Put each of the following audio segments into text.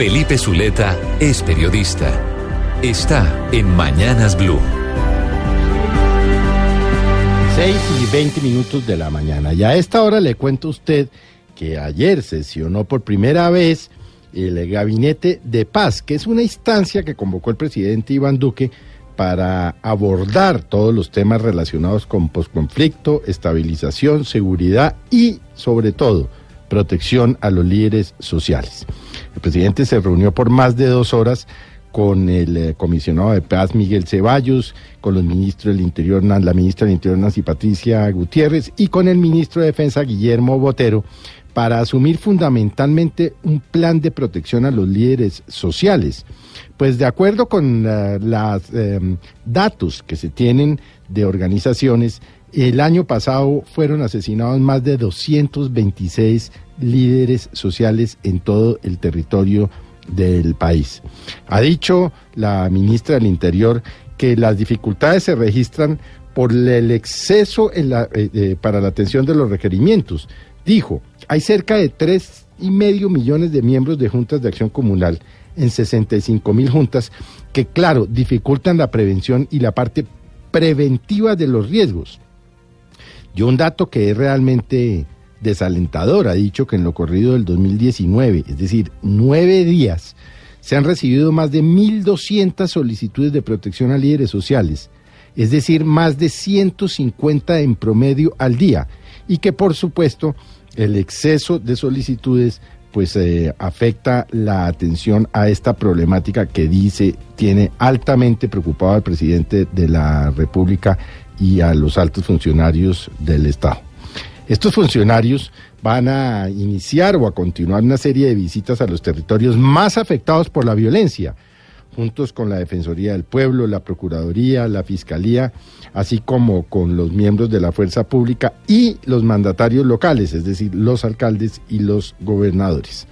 Felipe Zuleta es periodista. Está en Mañanas Blue. 6 y 20 minutos de la mañana. Y a esta hora le cuento a usted que ayer sesionó por primera vez el Gabinete de Paz, que es una instancia que convocó el presidente Iván Duque para abordar todos los temas relacionados con posconflicto, estabilización, seguridad y, sobre todo, protección a los líderes sociales. El presidente se reunió por más de dos horas con el eh, comisionado de paz Miguel Ceballos, con los ministros del Interior, la ministra del Interior Nancy Patricia Gutiérrez y con el ministro de Defensa Guillermo Botero para asumir fundamentalmente un plan de protección a los líderes sociales. Pues de acuerdo con los em, datos que se tienen de organizaciones, el año pasado fueron asesinados más de 226 líderes sociales en todo el territorio del país. Ha dicho la ministra del Interior que las dificultades se registran por el exceso en la, eh, eh, para la atención de los requerimientos. Dijo, hay cerca de tres y medio millones de miembros de juntas de acción comunal en 65 mil juntas que, claro, dificultan la prevención y la parte preventiva de los riesgos. Y un dato que es realmente desalentador. Ha dicho que en lo corrido del 2019, es decir, nueve días, se han recibido más de 1.200 solicitudes de protección a líderes sociales, es decir, más de 150 en promedio al día, y que por supuesto el exceso de solicitudes pues eh, afecta la atención a esta problemática que dice tiene altamente preocupado al presidente de la República y a los altos funcionarios del Estado. Estos funcionarios van a iniciar o a continuar una serie de visitas a los territorios más afectados por la violencia, juntos con la Defensoría del Pueblo, la Procuraduría, la Fiscalía, así como con los miembros de la Fuerza Pública y los mandatarios locales, es decir, los alcaldes y los gobernadores.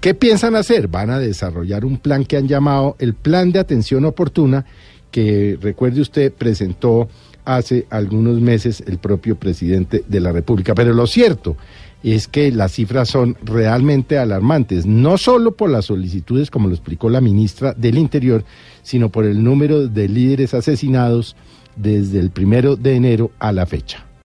¿Qué piensan hacer? Van a desarrollar un plan que han llamado el Plan de Atención Oportuna, que recuerde usted presentó hace algunos meses el propio presidente de la República. Pero lo cierto es que las cifras son realmente alarmantes, no solo por las solicitudes, como lo explicó la ministra del Interior, sino por el número de líderes asesinados desde el primero de enero a la fecha.